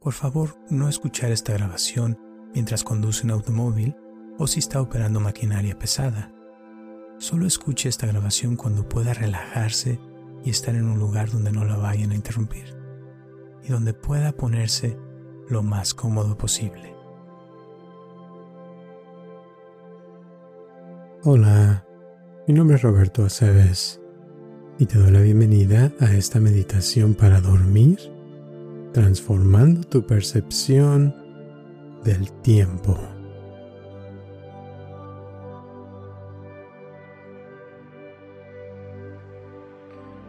por favor no escuchar esta grabación mientras conduce un automóvil o si está operando maquinaria pesada. Solo escuche esta grabación cuando pueda relajarse y estar en un lugar donde no la vayan a interrumpir y donde pueda ponerse lo más cómodo posible. Hola, mi nombre es Roberto Aceves y te doy la bienvenida a esta meditación para dormir, transformando tu percepción del tiempo.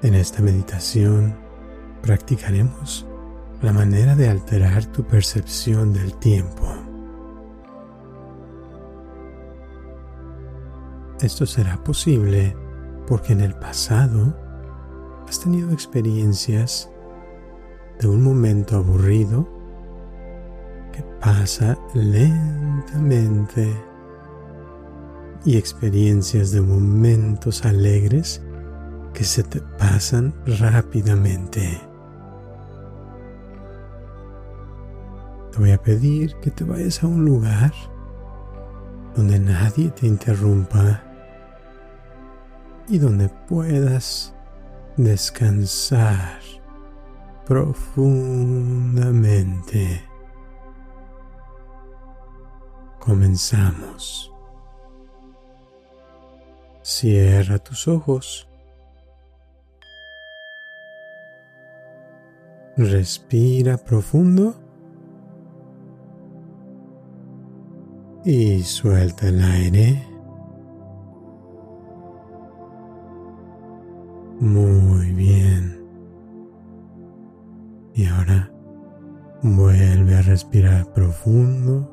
En esta meditación practicaremos la manera de alterar tu percepción del tiempo. Esto será posible porque en el pasado has tenido experiencias de un momento aburrido que pasa lentamente y experiencias de momentos alegres que se te pasan rápidamente. Te voy a pedir que te vayas a un lugar donde nadie te interrumpa y donde puedas descansar profundamente. Comenzamos. Cierra tus ojos. Respira profundo y suelta el aire. Y ahora vuelve a respirar profundo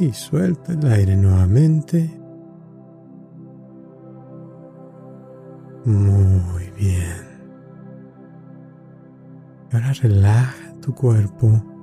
y suelta el aire nuevamente. Muy bien. Ahora relaja tu cuerpo.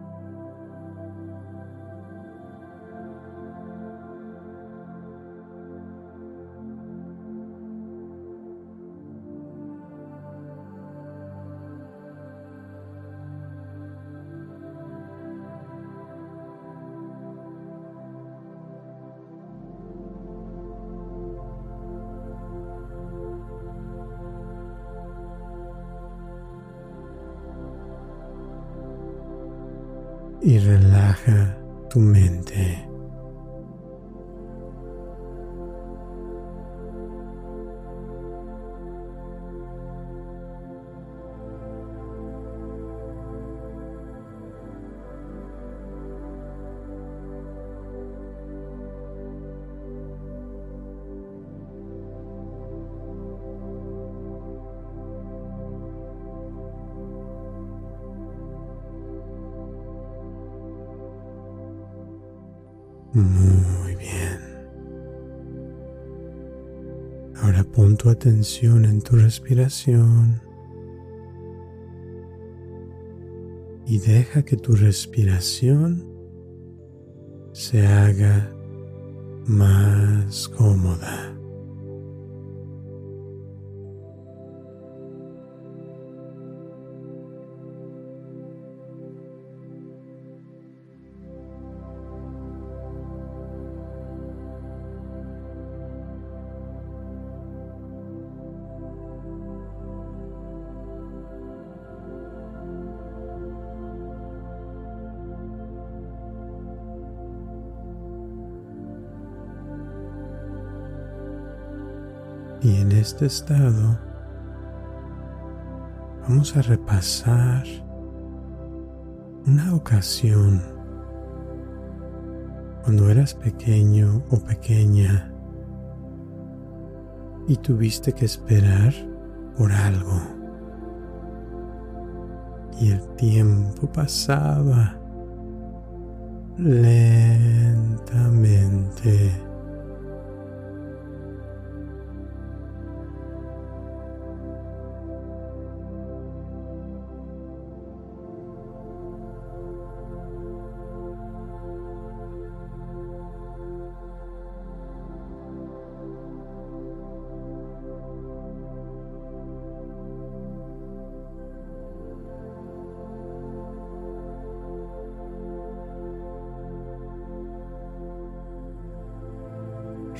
Muy bien. Ahora pon tu atención en tu respiración y deja que tu respiración se haga más cómoda. Este estado vamos a repasar una ocasión cuando eras pequeño o pequeña y tuviste que esperar por algo. Y el tiempo pasaba lentamente.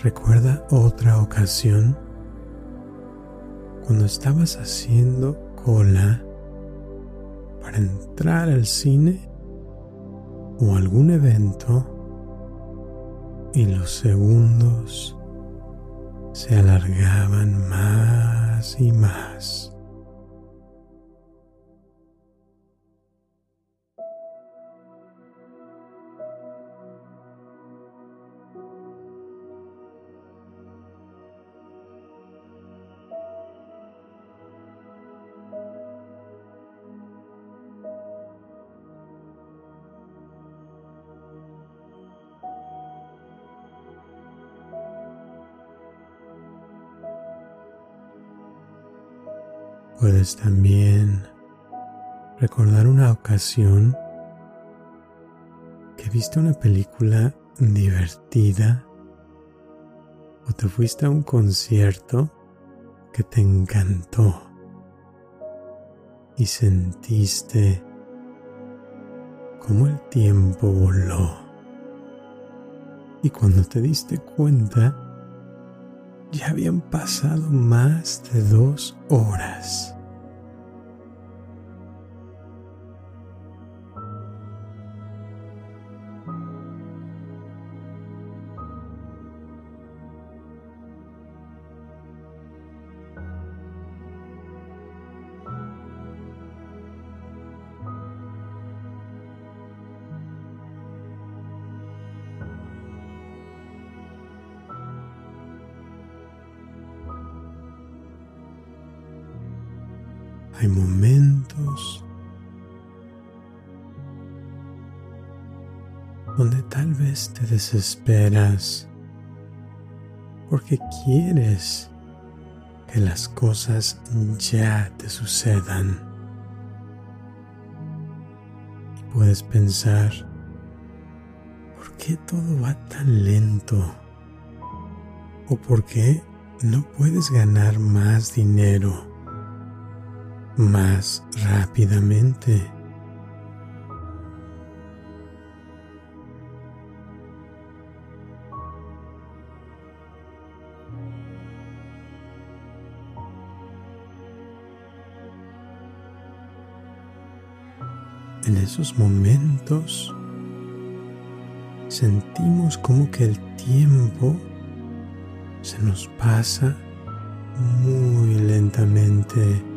Recuerda otra ocasión cuando estabas haciendo cola para entrar al cine o algún evento y los segundos se alargaban más y más. Puedes también recordar una ocasión que viste una película divertida o te fuiste a un concierto que te encantó y sentiste cómo el tiempo voló. Y cuando te diste cuenta, ya habían pasado más de dos horas. Desesperas porque quieres que las cosas ya te sucedan. Y puedes pensar, ¿por qué todo va tan lento? ¿O por qué no puedes ganar más dinero? más rápidamente. Esos momentos sentimos como que el tiempo se nos pasa muy lentamente.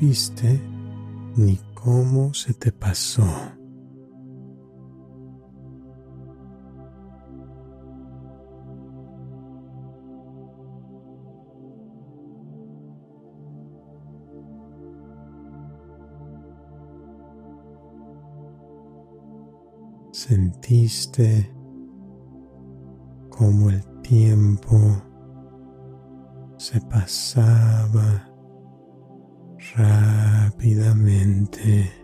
Supiste ni cómo se te pasó. Sentiste como el tiempo se pasaba rápidamente.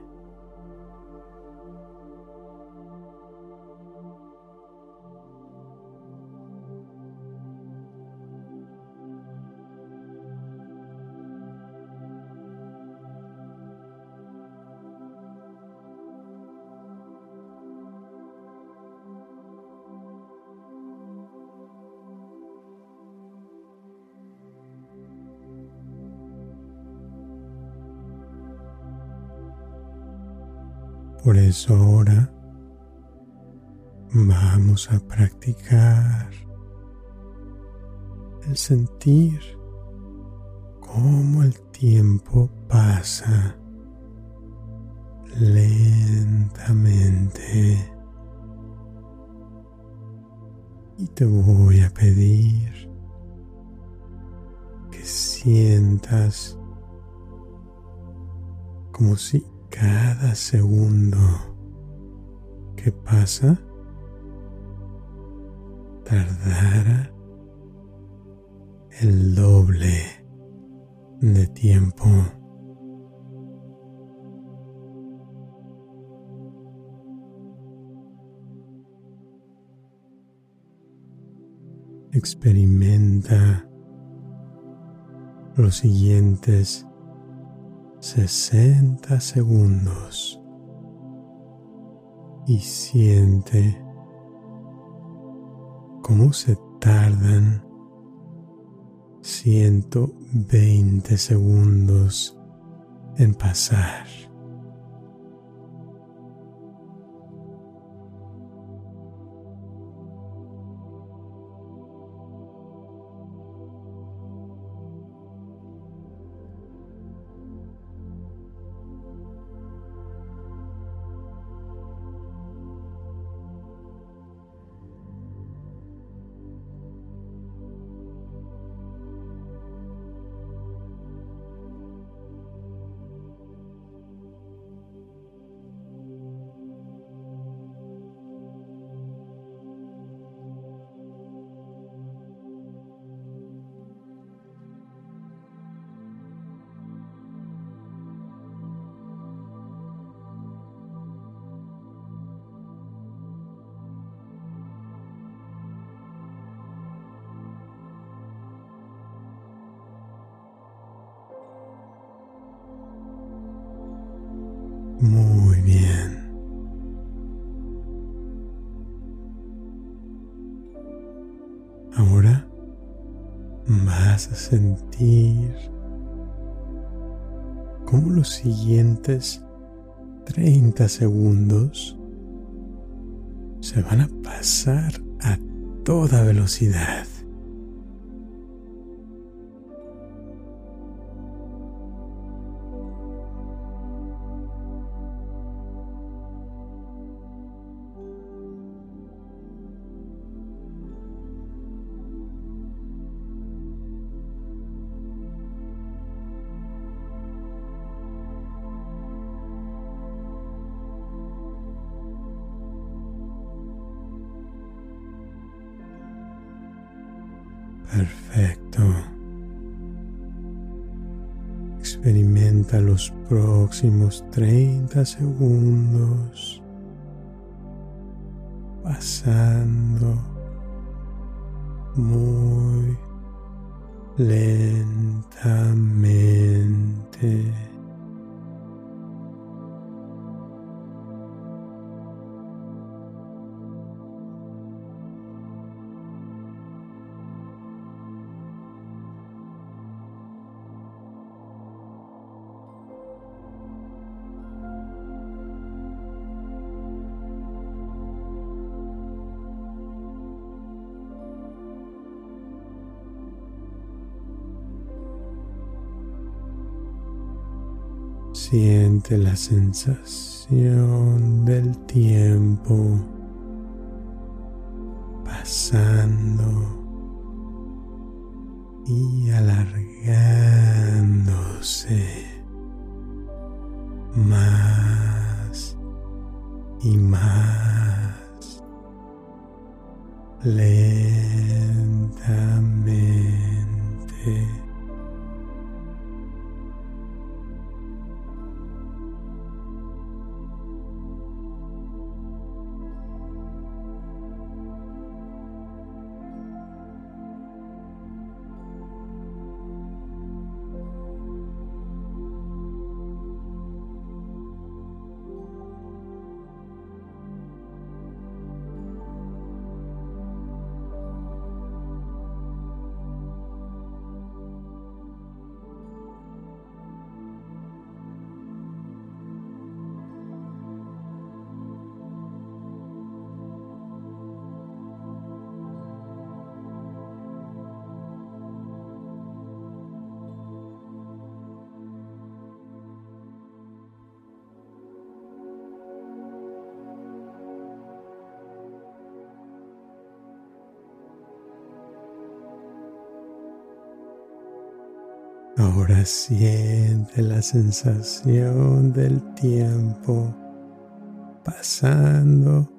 Eso ahora vamos a practicar el sentir cómo el tiempo pasa lentamente. Y te voy a pedir que sientas como si cada segundo que pasa tardara el doble de tiempo. Experimenta los siguientes 60 segundos y siente cómo se tardan 120 segundos en pasar. Muy bien. Ahora vas a sentir cómo los siguientes 30 segundos se van a pasar a toda velocidad. Próximos 30 segundos pasando muy lentamente. Siente la sensación del tiempo Ahora siente la sensación del tiempo pasando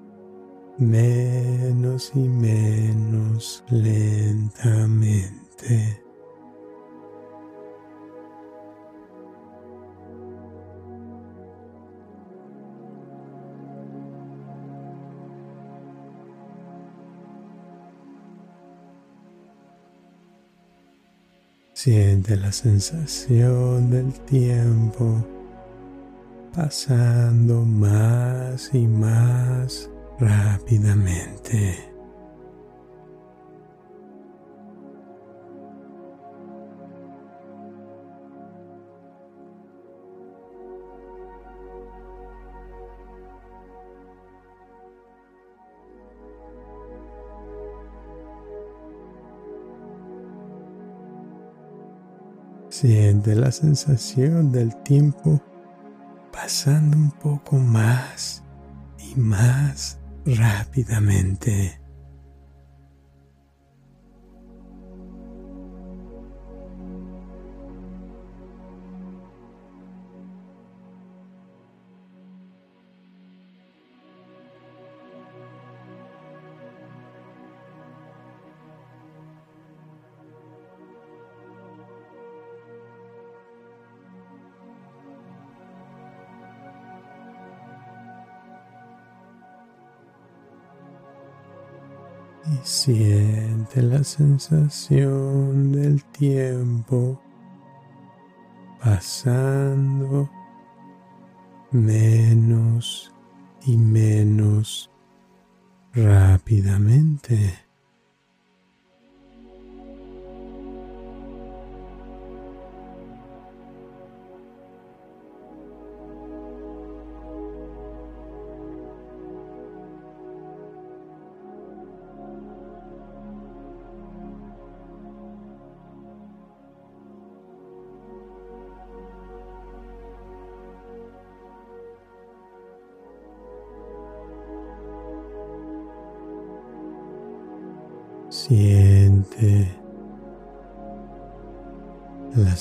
menos y menos lentamente. Siente la sensación del tiempo pasando más y más rápidamente. Siente la sensación del tiempo pasando un poco más y más rápidamente. Siente la sensación del tiempo pasando menos y menos rápidamente.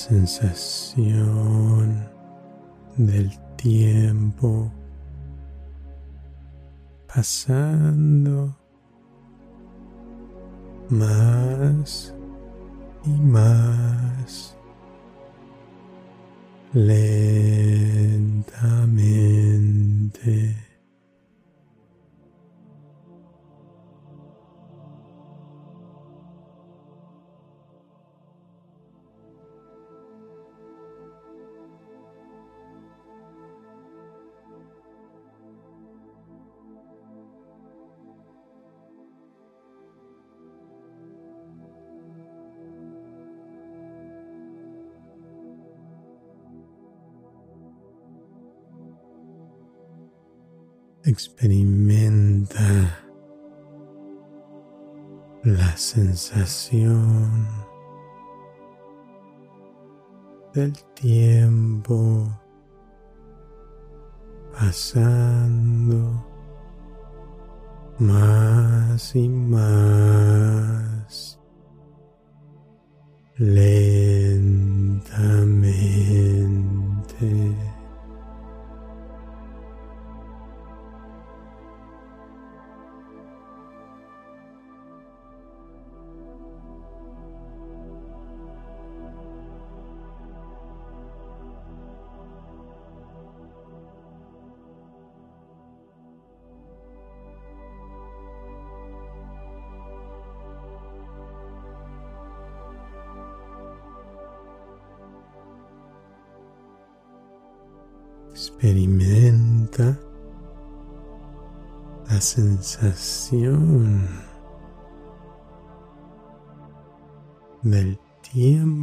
Sensación del tiempo pasando más y más lentamente. Experimenta la sensación del tiempo pasando más y más lentamente. Sensación del tiempo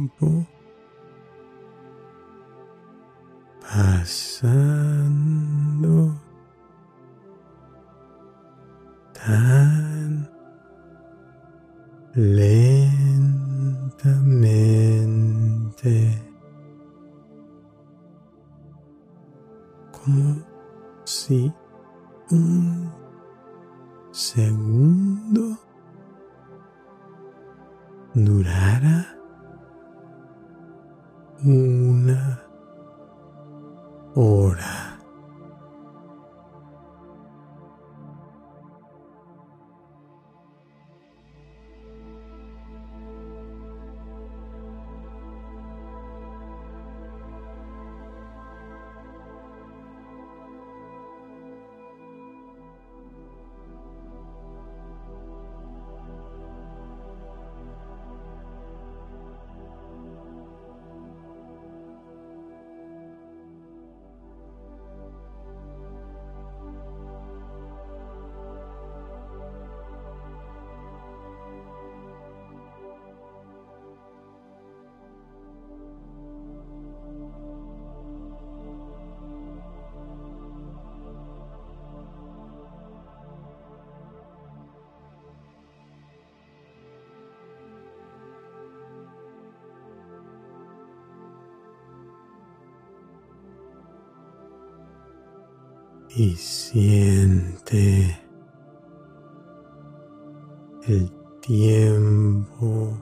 y siente el tiempo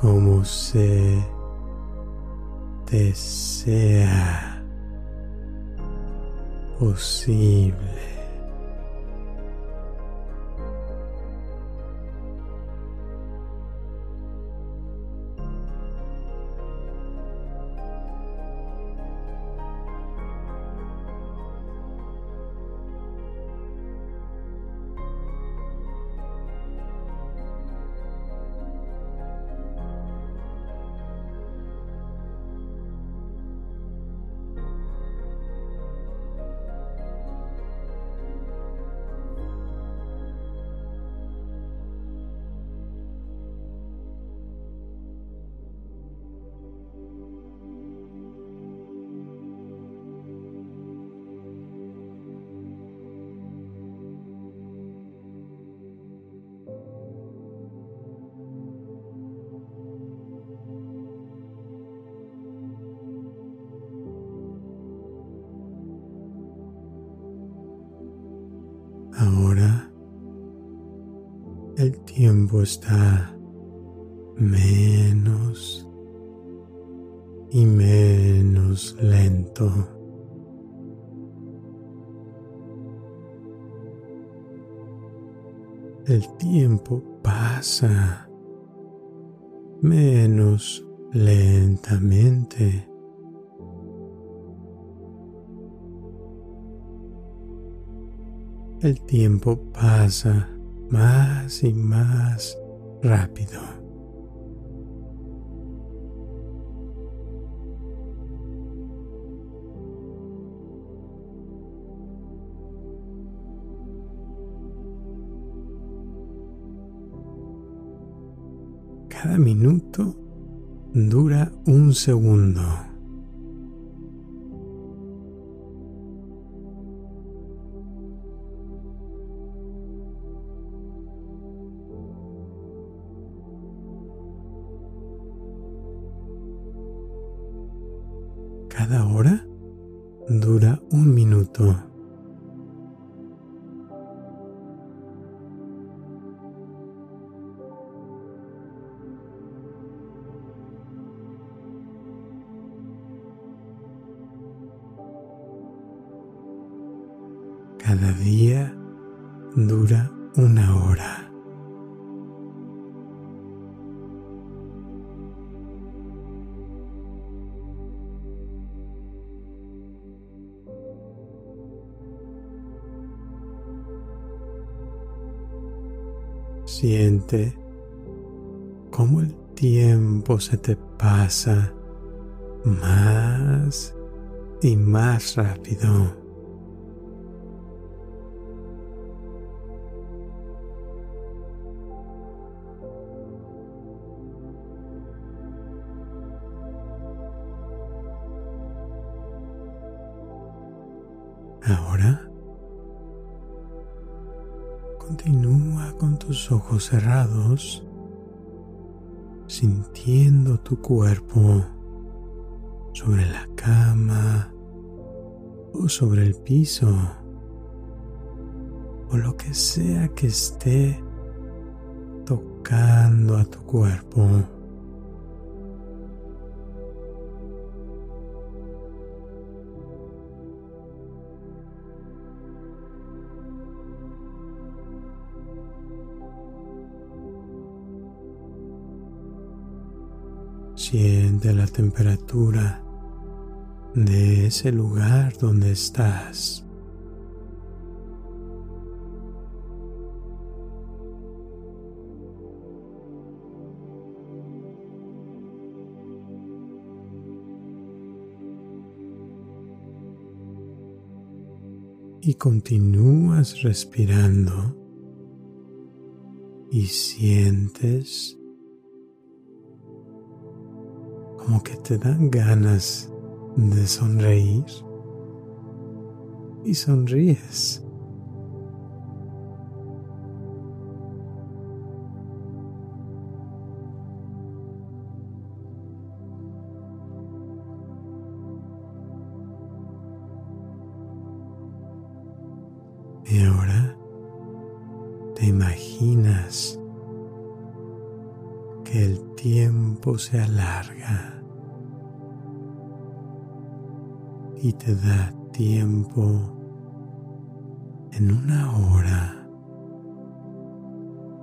como se desea posible. Está menos y menos lento. El tiempo pasa menos lentamente. el tiempo pasa más y más rápido. Cada minuto dura un segundo. Siente cómo el tiempo se te pasa más y más rápido. Ojos cerrados, sintiendo tu cuerpo sobre la cama o sobre el piso o lo que sea que esté tocando a tu cuerpo. Siente la temperatura de ese lugar donde estás. y continúas respirando y sientes como que te dan ganas de sonreír y sonríes. Y te da tiempo en una hora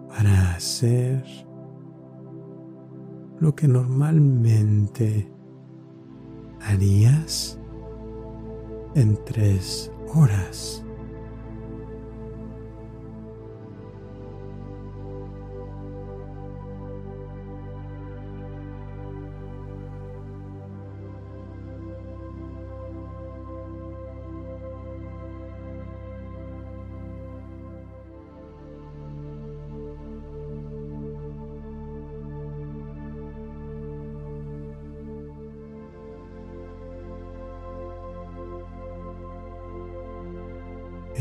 para hacer lo que normalmente harías en tres horas.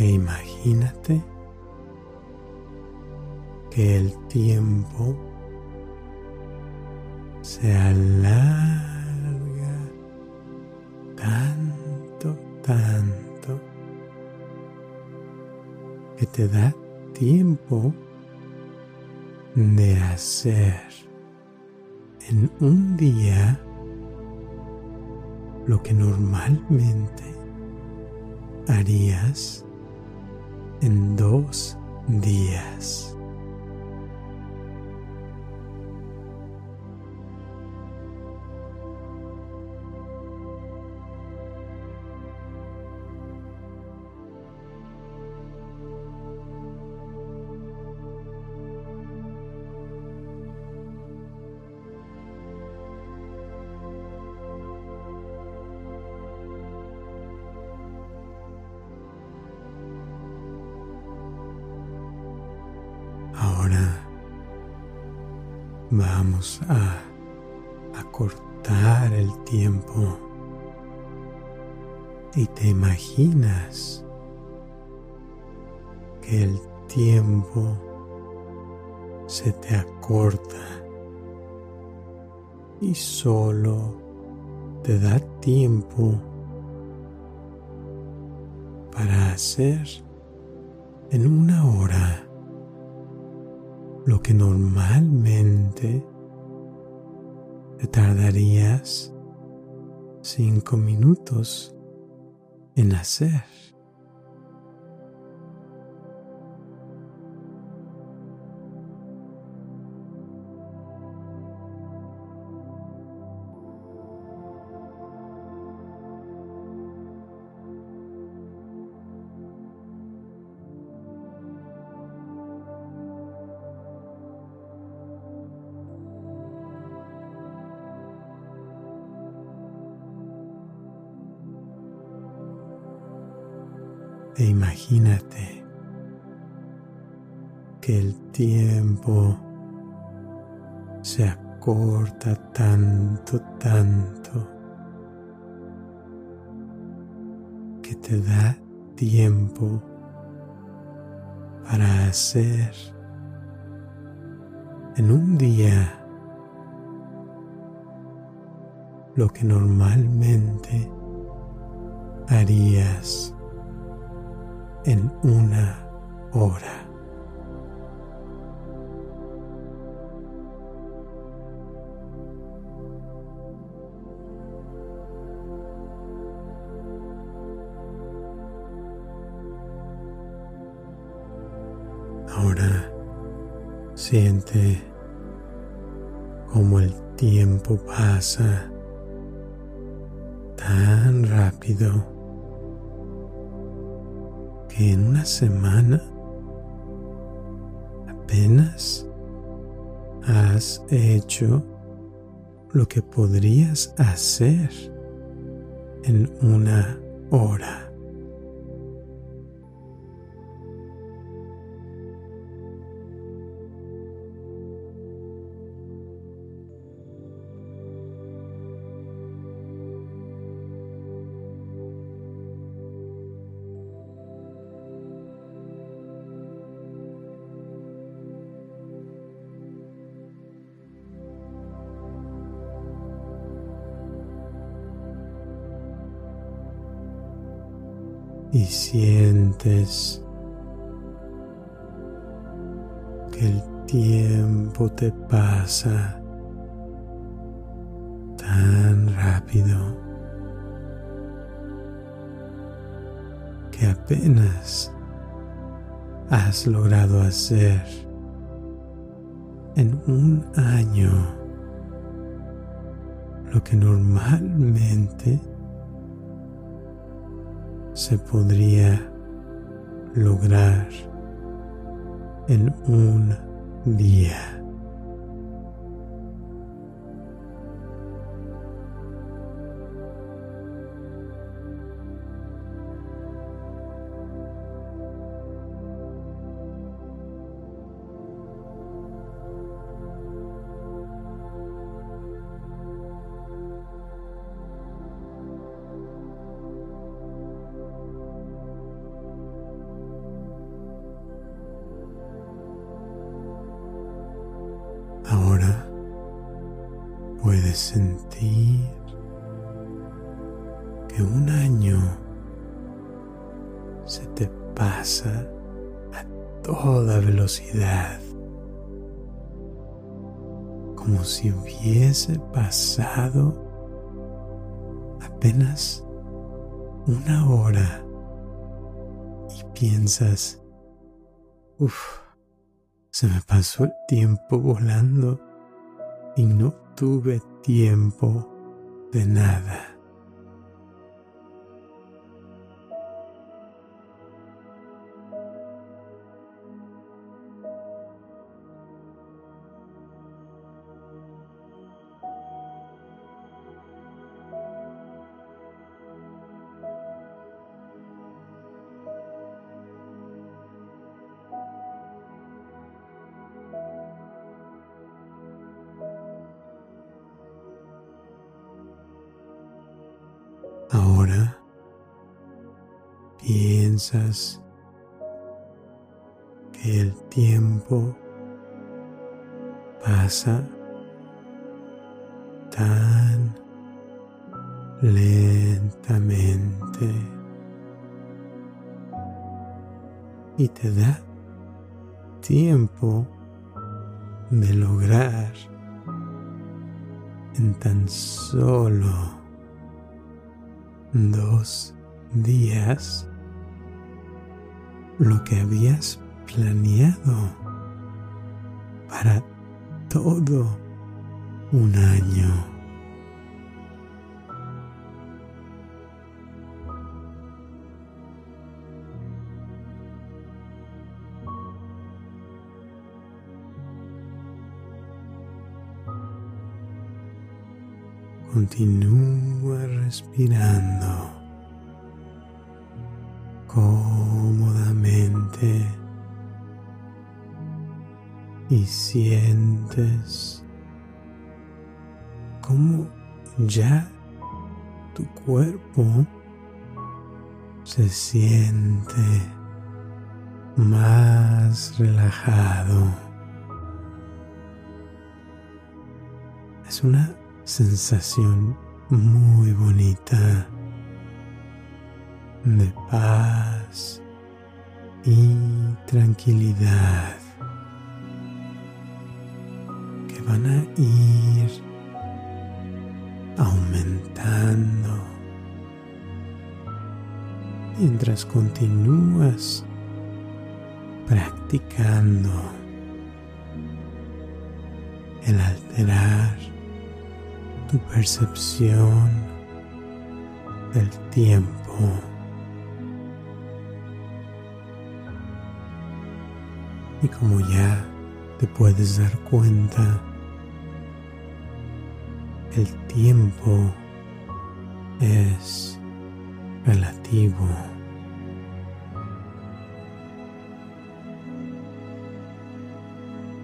E imagínate que el tiempo se alarga tanto, tanto, que te da tiempo de hacer en un día lo que normalmente harías en dos días. A acortar el tiempo. Y te imaginas que el tiempo se te acorta y solo te da tiempo para hacer en una hora lo que normalmente te tardarías cinco minutos en hacer. Se acorta tanto, tanto, que te da tiempo para hacer en un día lo que normalmente harías en una hora. Ahora siente cómo el tiempo pasa tan rápido que en una semana apenas has hecho lo que podrías hacer en una hora. Sientes que el tiempo te pasa tan rápido que apenas has logrado hacer en un año lo que normalmente se podría lograr en un día. Tiempo de nada. Ahora piensas que el tiempo pasa tan lentamente y te da dos días lo que habías planeado para todo un año. Continúa respirando cómodamente y sientes como ya tu cuerpo se siente más relajado. Es una sensación muy bonita de paz y tranquilidad que van a ir aumentando. Mientras continúas practicando el alterar tu percepción del tiempo. Y como ya te puedes dar cuenta, el tiempo es relativo.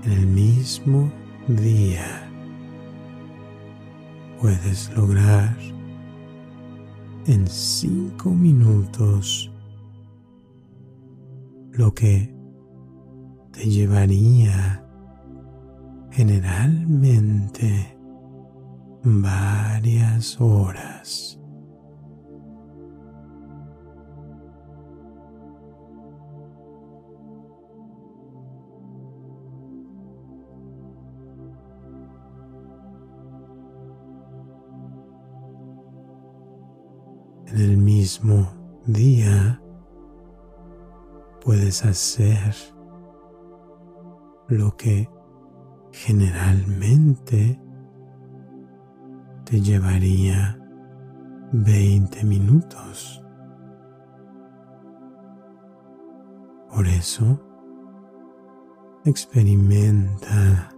El mismo día puedes lograr en cinco minutos lo que te llevaría generalmente varias horas. Mismo día puedes hacer lo que generalmente te llevaría 20 minutos. Por eso, experimenta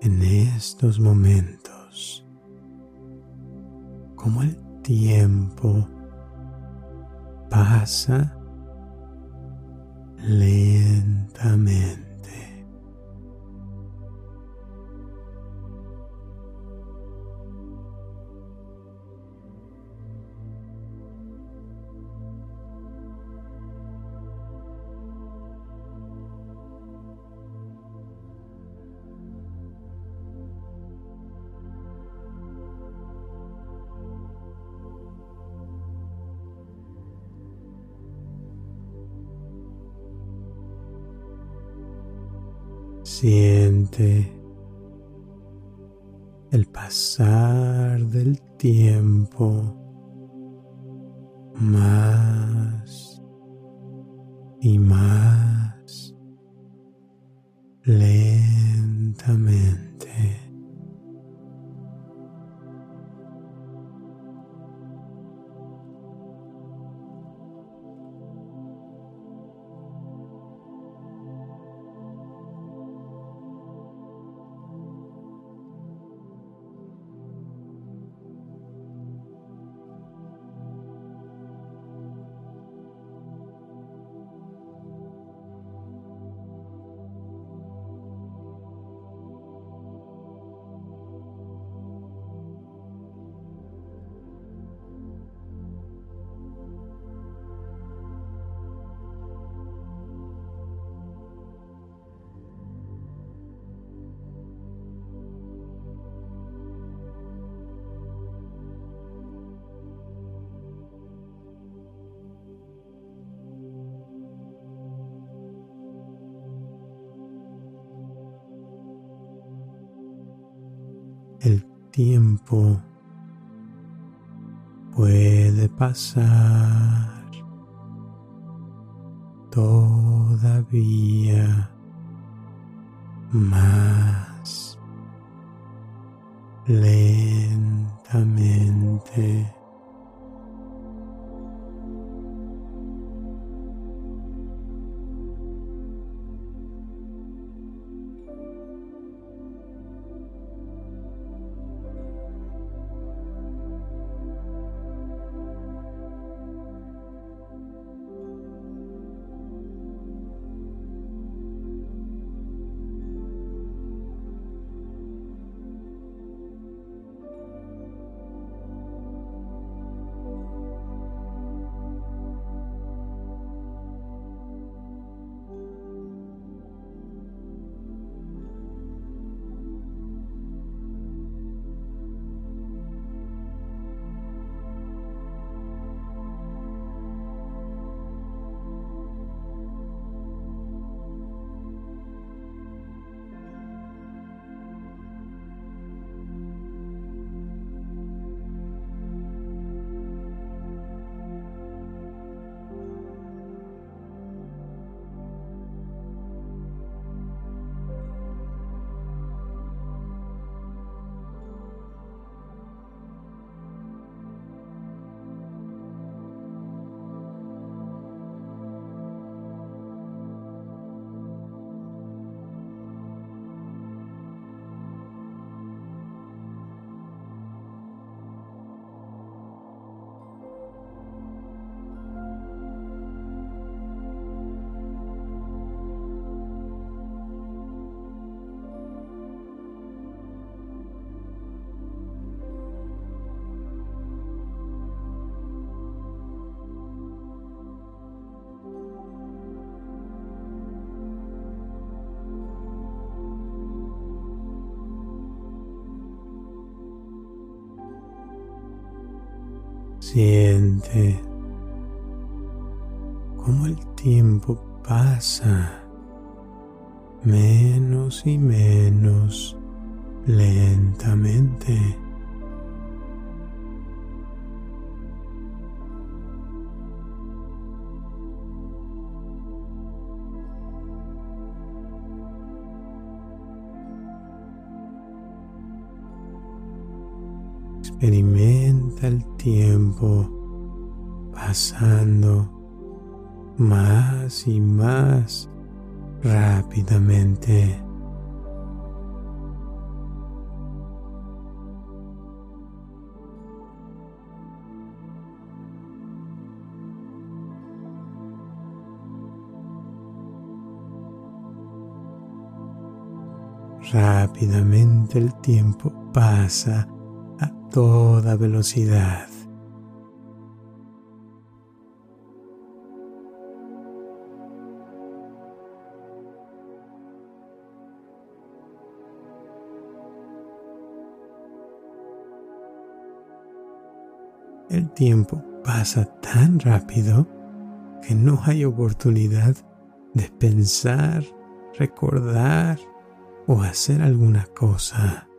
en estos momentos como el tiempo pasa lentamente. Siente el pasar del tiempo más pasar todavía más lentamente. Siente cómo el tiempo pasa menos y menos lentamente. Experimenta el tiempo pasando más y más rápidamente. Rápidamente el tiempo pasa toda velocidad. El tiempo pasa tan rápido que no hay oportunidad de pensar, recordar o hacer alguna cosa.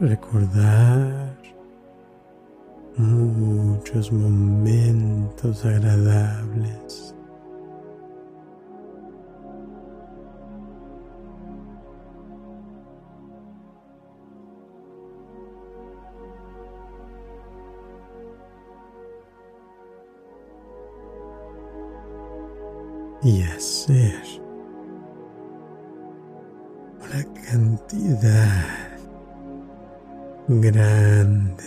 Recordar muchos momentos agradables. Grande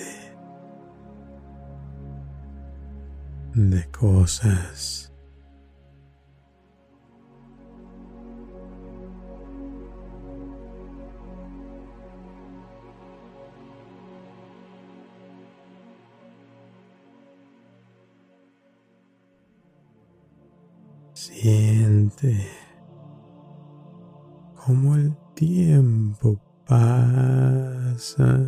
de cosas. Siente cómo el tiempo pasa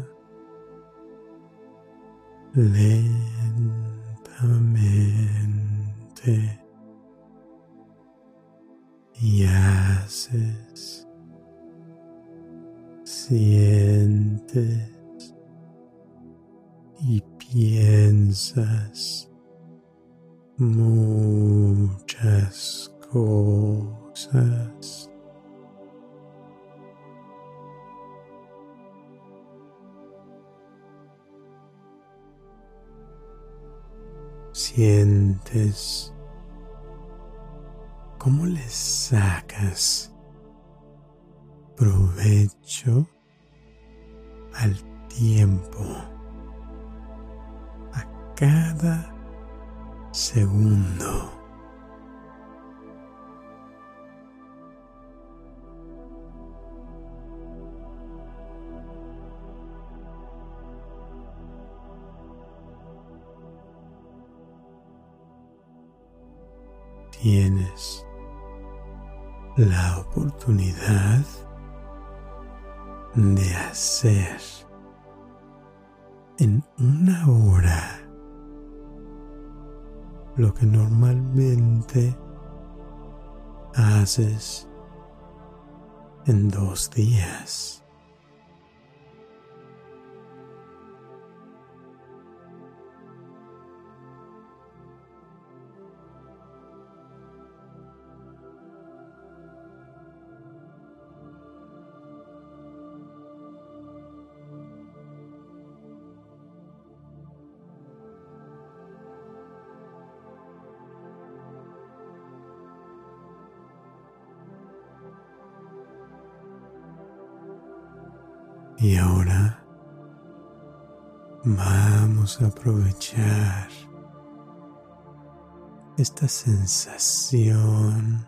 esta sensación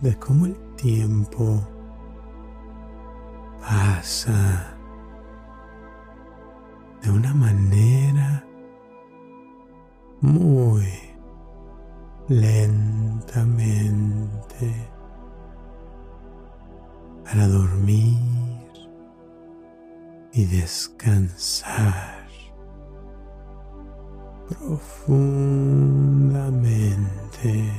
de cómo el tiempo pasa de una manera muy lentamente para dormir y descansar profundamente.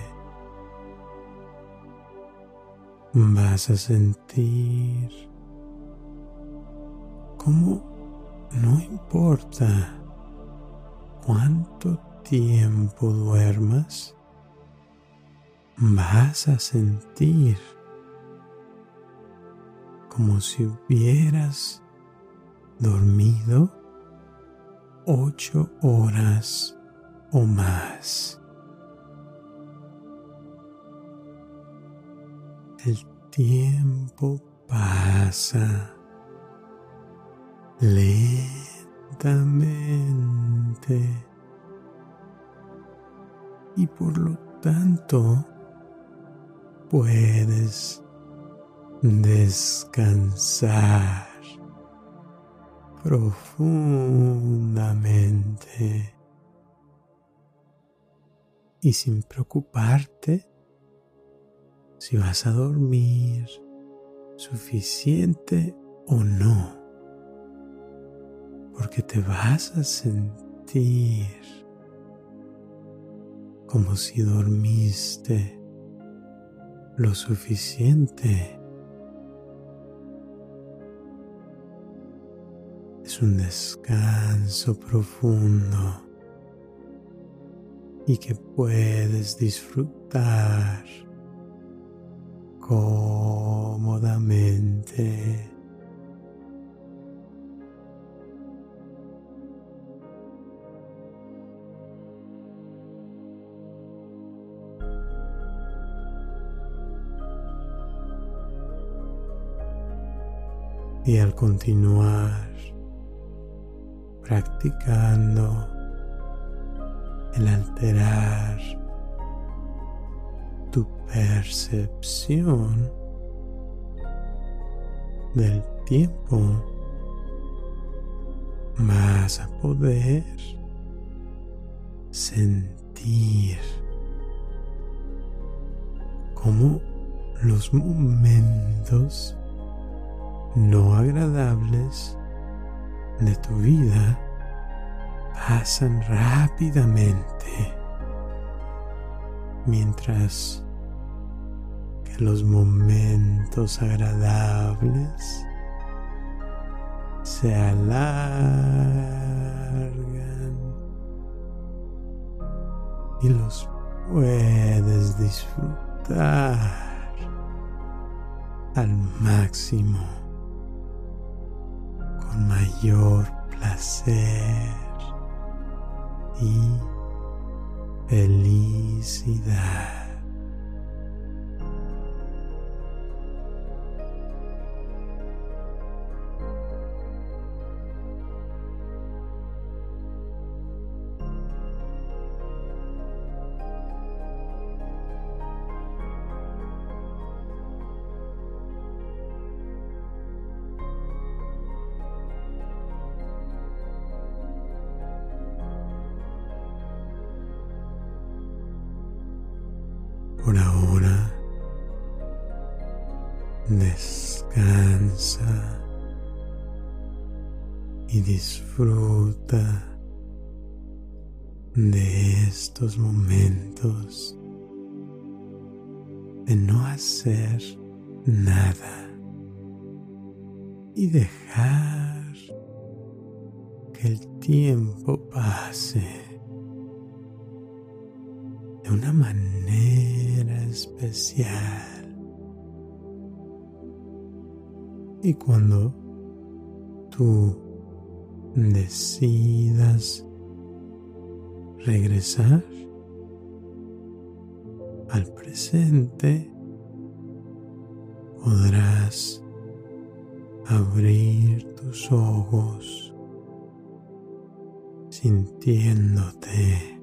Vas a sentir cómo no importa cuánto tiempo duermas, vas a sentir como si hubieras dormido ocho horas o más. El tiempo pasa lentamente y por lo tanto puedes descansar profundamente. Y sin preocuparte si vas a dormir suficiente o no, porque te vas a sentir como si dormiste lo suficiente un descanso profundo y que puedes disfrutar cómodamente. Y al continuar practicando el alterar tu percepción del tiempo, vas a poder sentir cómo los momentos no agradables de tu vida pasan rápidamente, mientras que los momentos agradables se alargan y los puedes disfrutar al máximo con mayor placer y felicidad. Disfruta de estos momentos de no hacer nada y dejar que el tiempo pase de una manera especial. Y cuando tú decidas regresar al presente, podrás abrir tus ojos sintiéndote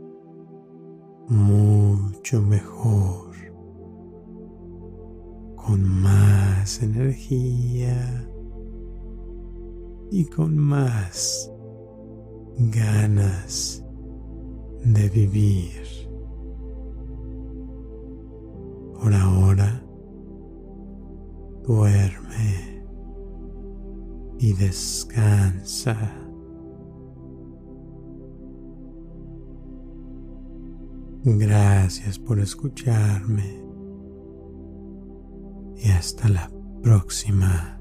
mucho mejor, con más energía y con más ganas de vivir. Por ahora, duerme y descansa. Gracias por escucharme y hasta la próxima.